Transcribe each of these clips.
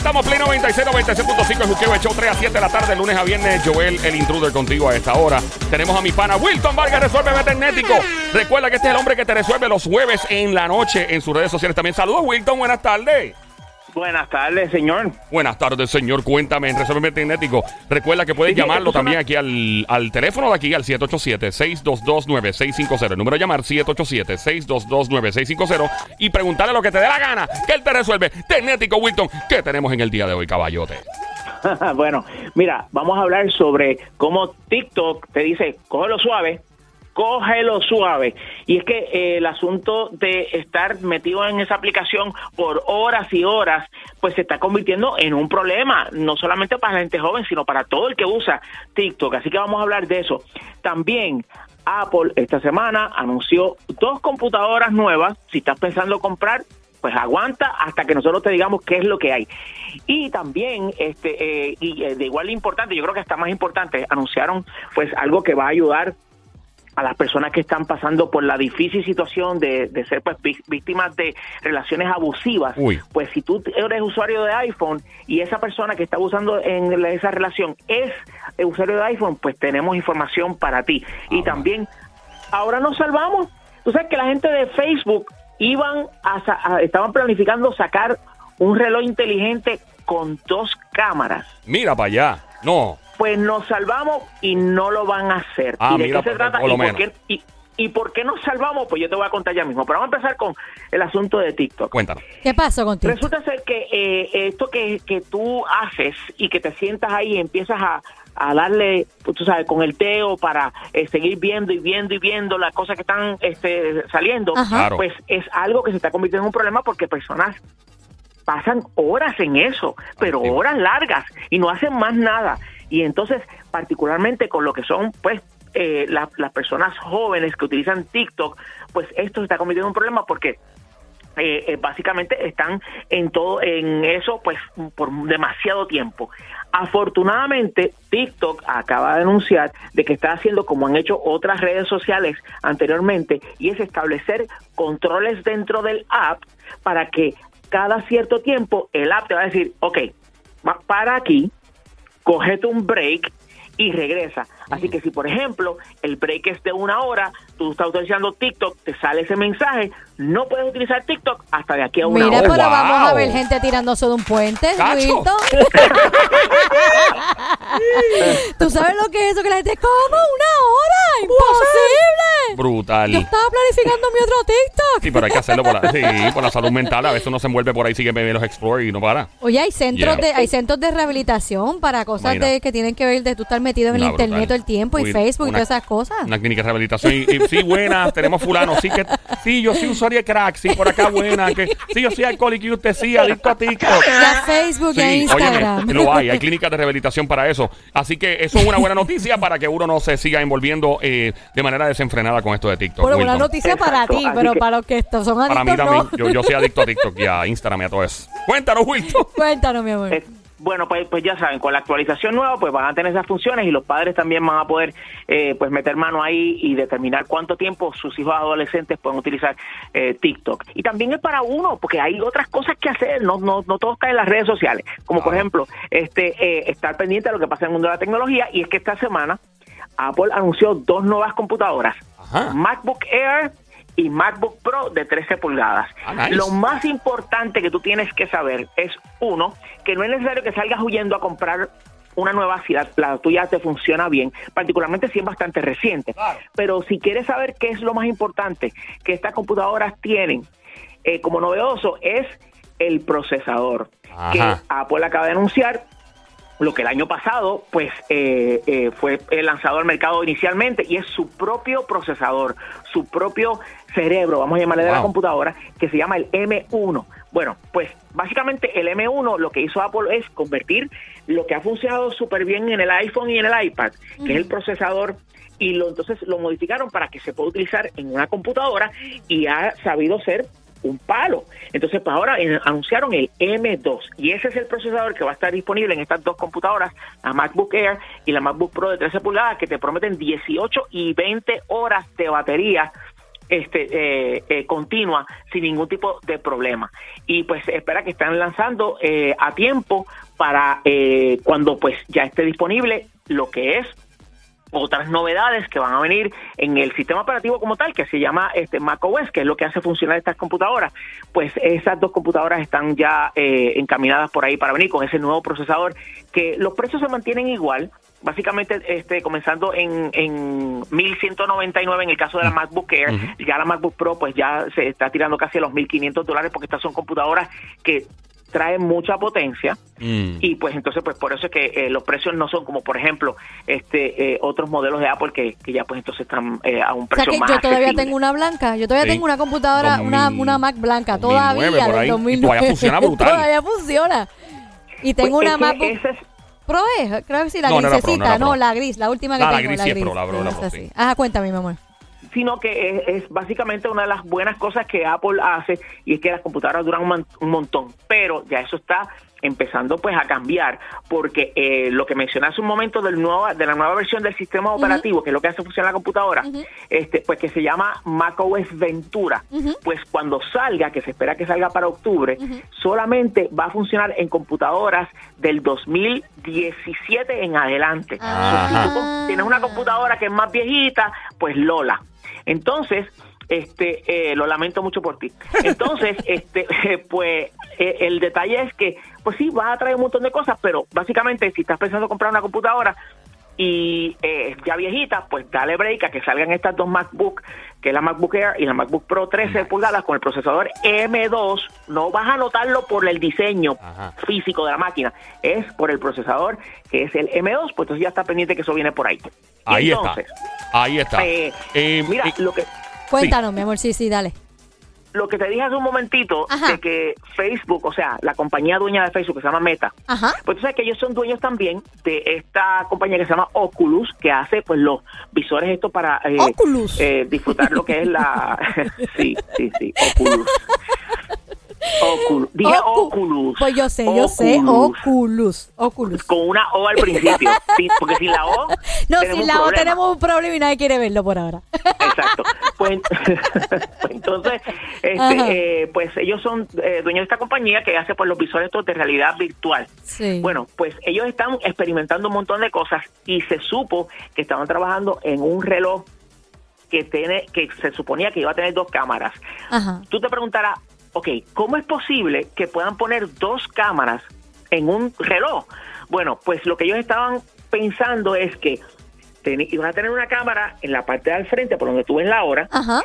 estamos, Play 96, 96.5, el Juqueo, el show 3 a 7 de la tarde, lunes a viernes. Joel, el intruder, contigo a esta hora. Tenemos a mi pana Wilton Vargas, Resuelve Veternético. Recuerda que este es el hombre que te resuelve los jueves en la noche en sus redes sociales. También saludos, Wilton, buenas tardes. Buenas tardes, señor. Buenas tardes, señor. Cuéntame en Resuelve Magnético. Recuerda que puedes Sí, llamarlo también aquí al, al teléfono de aquí, al 787-622-9650. El número de llamar, 787-622-9650. Y preguntarle lo que te dé la gana, que él te resuelve. Tecnético, Wilton, ¿qué tenemos en el día de hoy, caballote? bueno, mira, vamos a hablar sobre cómo TikTok te dice, cógelo suave, cógelo suave. Y es que eh, el asunto de estar metido en esa aplicación por horas y horas, pues se está convirtiendo en un problema, no solamente para la gente joven, sino para todo el que usa TikTok. Así que vamos a hablar de eso. También Apple esta semana anunció dos computadoras nuevas. Si estás pensando comprar, pues aguanta hasta que nosotros te digamos qué es lo que hay. Y también, este, eh, y eh, de igual importante, yo creo que hasta más importante, anunciaron pues algo que va a ayudar a las personas que están pasando por la difícil situación de, de ser pues ví- víctimas de relaciones abusivas, Uy. pues si tú eres usuario de iPhone y esa persona que está abusando en esa relación es usuario de iPhone, pues tenemos información para ti. Y también, ahora nos salvamos. Tú sabes que la gente de Facebook iban a, a- estaban planificando sacar un reloj inteligente con dos cámaras Mira para allá. No. Pues nos salvamos y no lo van a hacer. Ah, ¿Y de mira, qué se trata? por lo ¿Y, por qué, y, y por qué nos salvamos? Pues yo te voy a contar ya mismo. Pero vamos a empezar con el asunto de TikTok. Cuéntanos. ¿Qué pasó contigo? Resulta ser que eh, esto que, que tú haces y que te sientas ahí y empiezas a, a darle, pues, tú sabes, con el teo para eh, seguir viendo y viendo y viendo las cosas que están este, saliendo, Ajá. Pues es algo que se está convirtiendo en un problema porque personas pasan horas en eso, pero horas largas y no hacen más nada. Y entonces, particularmente con lo que son, pues, eh, la- las personas jóvenes que utilizan TikTok, pues esto se está convirtiendo en un problema porque eh, eh, básicamente están en todo en eso pues por demasiado tiempo. Afortunadamente TikTok acaba de anunciar de que está haciendo como han hecho otras redes sociales anteriormente y es establecer controles dentro del app para que cada cierto tiempo el app te va a decir, ok, para aquí, cógete un break y regresa. Así que si, por ejemplo, el break es de una hora, tú estás utilizando TikTok, te sale ese mensaje, no puedes utilizar TikTok hasta de aquí a una Mira, hora. pero wow. vamos a ver gente tirándose de un puente. Wilton. ¿Tú sabes lo que es eso? Que la gente, ¿cómo? ¿Una hora? ¡Imposible! Brutal. Yo estaba planificando mi otro TikTok. Sí, pero hay que hacerlo por la, sí, por la salud mental. A veces uno se envuelve por ahí, sigue bebiendo los Explore y no para. Oye, hay centros Yeah. de hay centros de rehabilitación para cosas de, que tienen que ver de tú estar metido en el Una internet todo el tiempo y Uy, Facebook y una- todas esas cosas. Una clínica de rehabilitación. Y, y sí, buenas, tenemos fulano. Sí, que, sí, yo sí usuario de crack. Sí, por acá buena. Que, sí, yo soy alcohólico y usted sí, adicto a TikTok. Y a Facebook y a Sí, Instagram. óyeme, lo hay, hay clínicas de rehabilitación para eso. Así que eso es una buena noticia para que uno no se siga envolviendo eh, de manera desenfrenada con esto de TikTok. Bueno, una Wilton. noticia para Exacto, ti, así pero que- para los que estos son Para mí adictos, también. no. Yo, yo soy adicto a TikTok y a Instagram y a todo eso. Cuéntanos, Wilton. Cuéntanos, mi amor. Eh, bueno, pues, pues ya saben, con la actualización nueva, pues van a tener esas funciones y los padres también van a poder eh, pues meter mano ahí y determinar cuánto tiempo sus hijos adolescentes pueden utilizar eh, TikTok. Y también es para uno, porque hay otras cosas que hacer, no, no, no todo está en las redes sociales, como por Claro. ejemplo, este eh, estar pendiente de lo que pasa en el mundo de la tecnología, y es que esta semana Apple anunció dos nuevas computadoras, Ajá. MacBook Air y MacBook Pro de 13 pulgadas. Ah, nice. Lo más importante que tú tienes que saber es, uno, que no es necesario que salgas huyendo a comprar una nueva si la, la tuya te funciona bien, particularmente si es bastante reciente. Claro. Pero si quieres saber qué es lo más importante que estas computadoras tienen eh, como novedoso es el procesador, Ajá. que Apple acaba de anunciar lo que el año pasado pues eh, eh, fue lanzado al mercado inicialmente y es su propio procesador, su propio cerebro, vamos a llamarle de la computadora, que se llama el M1. Bueno, pues básicamente el M1 lo que hizo Apple es convertir lo que ha funcionado súper bien en el iPhone y en el iPad, que es el procesador y lo entonces lo modificaron para que se pueda utilizar en una computadora y ha sabido ser un palo. Entonces, pues ahora eh, anunciaron el M2 y ese es el procesador que va a estar disponible en estas dos computadoras, la MacBook Air y la MacBook Pro de 13 pulgadas, que te prometen 18 y 20 horas de batería este eh, eh, continua sin ningún tipo de problema y pues espera que estén lanzando eh, a tiempo para eh, cuando pues ya esté disponible lo que es otras novedades que van a venir en el sistema operativo como tal, que se llama este macOS, que es lo que hace funcionar estas computadoras. Pues esas dos computadoras están ya eh, encaminadas por ahí para venir con ese nuevo procesador, que los precios se mantienen igual, básicamente este comenzando en, en 1199 en el caso de la MacBook Air, ya la MacBook Pro pues ya se está tirando casi a los 1500 dólares porque estas son computadoras que traen mucha potencia Mm. y pues entonces pues por eso es que eh, los precios no son como por ejemplo este eh, otros modelos de Apple que, que ya pues entonces están eh, a un O sea precio que más yo todavía accesible. tengo una blanca. Yo todavía Sí. tengo una computadora, una, 2000, una Mac blanca. 2009 Todavía por ahí. Y 2009. todavía funciona brutal. todavía funciona. Y tengo Pues, una es- Pro, es, creo que sí, la No, no era Pro, grisecita. no la gris, la última que Ah, la tengo. gris sí es Pro, la Pro, la Esa Pro, sí. Ajá, cuéntame, mi amor. Sino que es, es básicamente una de las buenas cosas que Apple hace y es que las computadoras duran un, un montón, pero ya eso está empezando pues a cambiar porque eh, lo que mencioné hace un momento del nuevo, de la nueva versión del sistema operativo que es lo que hace funcionar la computadora este pues que se llama macOS Ventura pues cuando salga que se espera que salga para octubre solamente va a funcionar en computadoras del 2017 en adelante. So, si tú tienes una computadora que es más viejita pues Lola. Entonces este eh, lo lamento mucho por ti entonces este pues eh, el detalle es que pues sí vas a traer un montón de cosas pero básicamente si estás pensando comprar una computadora y eh, ya viejita, pues dale break a que salgan estas dos MacBook, que es la MacBook Air y la MacBook Pro 13 pulgadas con el procesador M2. No vas a notarlo por el diseño Ajá. físico de la máquina, es por el procesador que es el M2, pues entonces ya está pendiente que eso viene por ahí. Ahí entonces, está. Ahí está. eh, Eh, mira, lo que Cuéntanos, mi amor. Sí, sí, dale. lo que te dije hace un momentito Ajá. de que Facebook, o sea, la compañía dueña de Facebook que se llama Meta, Ajá. pues tú sabes que ellos son dueños también de esta compañía que se llama Oculus, que hace pues los visores estos para eh, Oculus. eh, disfrutar lo que es la... sí, sí, sí, Oculus. Oculus. Dije Ocu- Oculus. Pues yo sé, yo sé. Oculus. Oculus. Con una O al principio. Sí, porque sin la O... No, tenemos si un la O problema. tenemos un problema y nadie quiere verlo por ahora. Exacto. Pues, pues entonces, este, eh, pues ellos son eh, dueños de esta compañía que hace pues los visores de realidad virtual. Sí. Bueno, pues ellos están experimentando un montón de cosas y se supo que estaban trabajando en un reloj que tiene, que se suponía que iba a tener dos cámaras. Ajá. Tú te preguntarás, ok, ¿cómo es posible que puedan poner dos cámaras en un reloj? Bueno, pues lo que ellos estaban pensando es que iban a tener una cámara en la parte de al frente, por donde tú ves la hora, Ajá.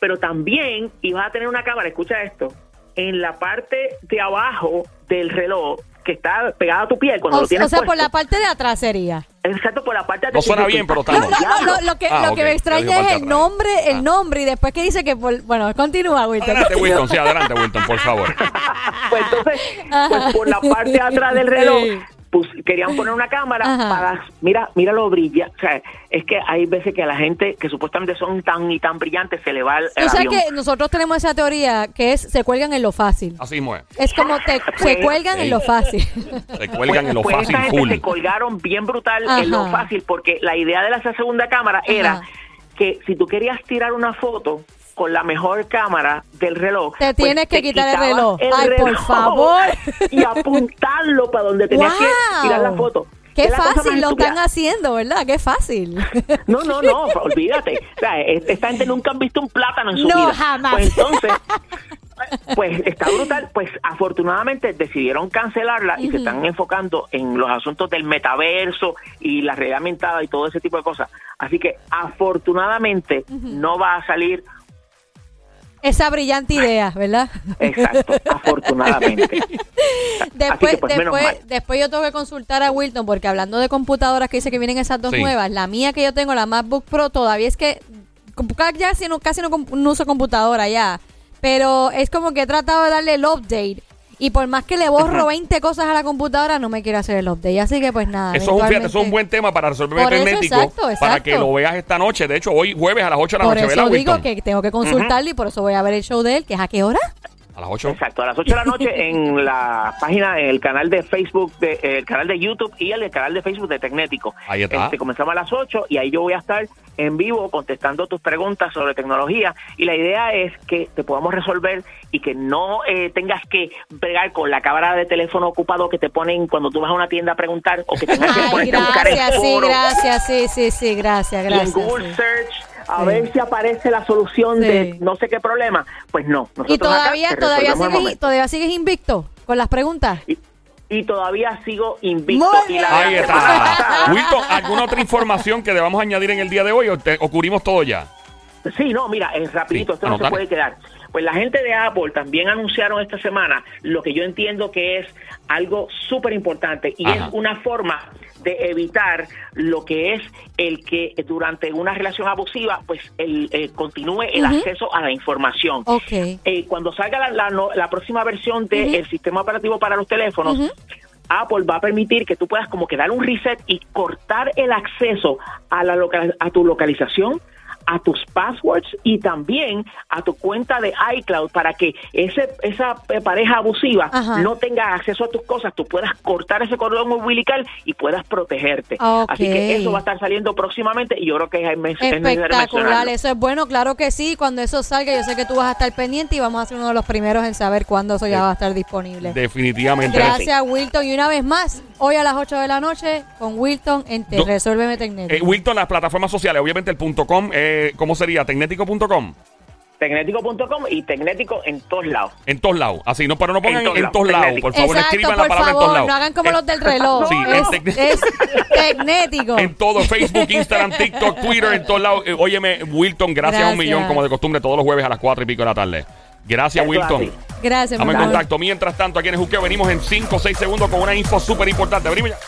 pero también ibas a tener una cámara, escucha esto, en la parte de abajo del reloj que está pegada a tu piel cuando O, lo tienes o sea, por la parte de atrás sería. Exacto, por la parte de No suena bien, pero estás- estamos. No, no, lo, lo que, Ah, lo que me extraña es el nombre, el Ah. nombre y después que dice que por, bueno, continúa, Wilton. Adelante, Wilton. Sí, adelante, Wilton, por favor. Pues entonces, pues por la parte de atrás del reloj, Sí. Pues querían poner una cámara Ajá. para, mira, mira lo brilla, o sea, es que hay veces que a la gente que supuestamente son tan y tan brillantes se le va el, el O sea avión. que nosotros tenemos esa teoría que es se cuelgan en lo fácil. Así mismo es. Es como te, se cuelgan en lo fácil. Se cuelgan en lo pues fácil esta gente se colgaron bien brutal Ajá. en lo fácil porque la idea de la segunda cámara era que si tú querías tirar una foto con la mejor cámara del reloj Te pues, tienes que te quitar el reloj. Ay, por favor. y apuntarlo para donde tenías que tirar la foto Qué fácil lo están haciendo, ¿verdad? Qué fácil. No, no, no, olvídate. O sea, es- esta gente nunca han visto un plátano en su No, vida. jamás. Pues entonces, pues está brutal. Pues afortunadamente decidieron cancelarla y se están enfocando en los asuntos del metaverso y la realidad aumentada y todo ese tipo de cosas. Así que afortunadamente no va a salir Esa brillante idea, ¿verdad? exacto, afortunadamente. Después, que, pues, menos después, mal. después yo tengo que consultar a Wilton porque hablando de computadoras que dice que vienen esas dos Sí. nuevas, la mía que yo tengo, la MacBook Pro, todavía es que ya casi no, casi no, comp- no uso computadora ya, pero es como que he tratado de darle el update y por más que le borro 20 cosas a la computadora no me quiere hacer el update, así que pues nada. Eso es, un, fíjate, eso es un buen tema para resolver Por eso, Meternético, exacto, para exacto. que lo veas esta noche. De hecho, hoy jueves a las 8 de la Por noche, eso ¿verdad, digo Wilton? que tengo que consultarle y por eso voy a ver el show de él, que es a qué hora? A las 8. Exacto, a las 8 de la noche en la página, en el canal de Facebook, de, eh, el canal de YouTube y el, canal de Facebook de Tecnético. Ahí está. Este, comenzamos a las 8 y ahí yo voy a estar en vivo contestando tus preguntas sobre tecnología y la idea es que te podamos resolver y que no eh, tengas que bregar con la cámara de teléfono ocupado que te ponen cuando tú vas a una tienda a preguntar o que tengas que Ay, ponerte a buscar en gracias, sí, foro gracias, sí, sí, sí, gracias, y en gracias. Google sí. Search a Sí. ver si aparece la solución de no sé qué problema. Pues no. Nosotros Y todavía, acá todavía sigues, todavía sigues invicto con las preguntas. y, y todavía sigo invicto. Y la Ahí está. Wilton, ¿alguna otra información que debamos añadir en el día de hoy o, te- o cubrimos todo ya? Sí, no, mira, es rapidito, Sí, esto no se puede quedar. Pues la gente de Apple también anunciaron esta semana lo que yo entiendo que es algo súper importante y Ajá. es una forma de evitar lo que es el que durante una relación abusiva pues el, eh, continúe el acceso a la información. Ok. Eh, cuando salga la, la no- la próxima versión del Ujú. sistema operativo para los teléfonos. Apple va a permitir que tú puedas como que dar un reset y cortar el acceso a, la local- a tu localización, a tus passwords y también a tu cuenta de iCloud para que ese esa eh, pareja abusiva Ajá. no tenga acceso a tus cosas, tú puedas cortar ese cordón umbilical y puedas protegerte. Así que eso va a estar saliendo próximamente y yo creo que es, es necesario Espectacular, eso es bueno, claro que sí. Cuando eso salga, yo sé que tú vas a estar pendiente y vamos a ser uno de los primeros en saber cuándo eso ya va a estar disponible. Definitivamente. Gracias, Wilton. Y una vez más, hoy a las 8 de la noche con Wilton en Te Do- Resuélveme Eh, Tecnético. Wilton, las plataformas sociales, obviamente el punto .com, eh, ¿cómo sería? Tecnético.com. Tecnético.com y Tecnético en todos lados. En todos lados. Así, no, pero no pongan En en todos todos lados, lados. Por favor, Exacto, escriban por la palabra en todos favor, lados. no hagan como Eh, los del reloj. Sí, es, es Tecnético. En todo, Facebook, Instagram, TikTok, Twitter, en todos lados. Eh, óyeme, Wilton, gracias, a un Gracias. millón, como de costumbre, todos los jueves a las 4 y pico de la tarde. Gracias, Eso Wilton. así. Gracias, Estamos en contacto. Mientras tanto, aquí en el Juqueo venimos en 5 o 6 segundos con una info súper importante. Venimos ya.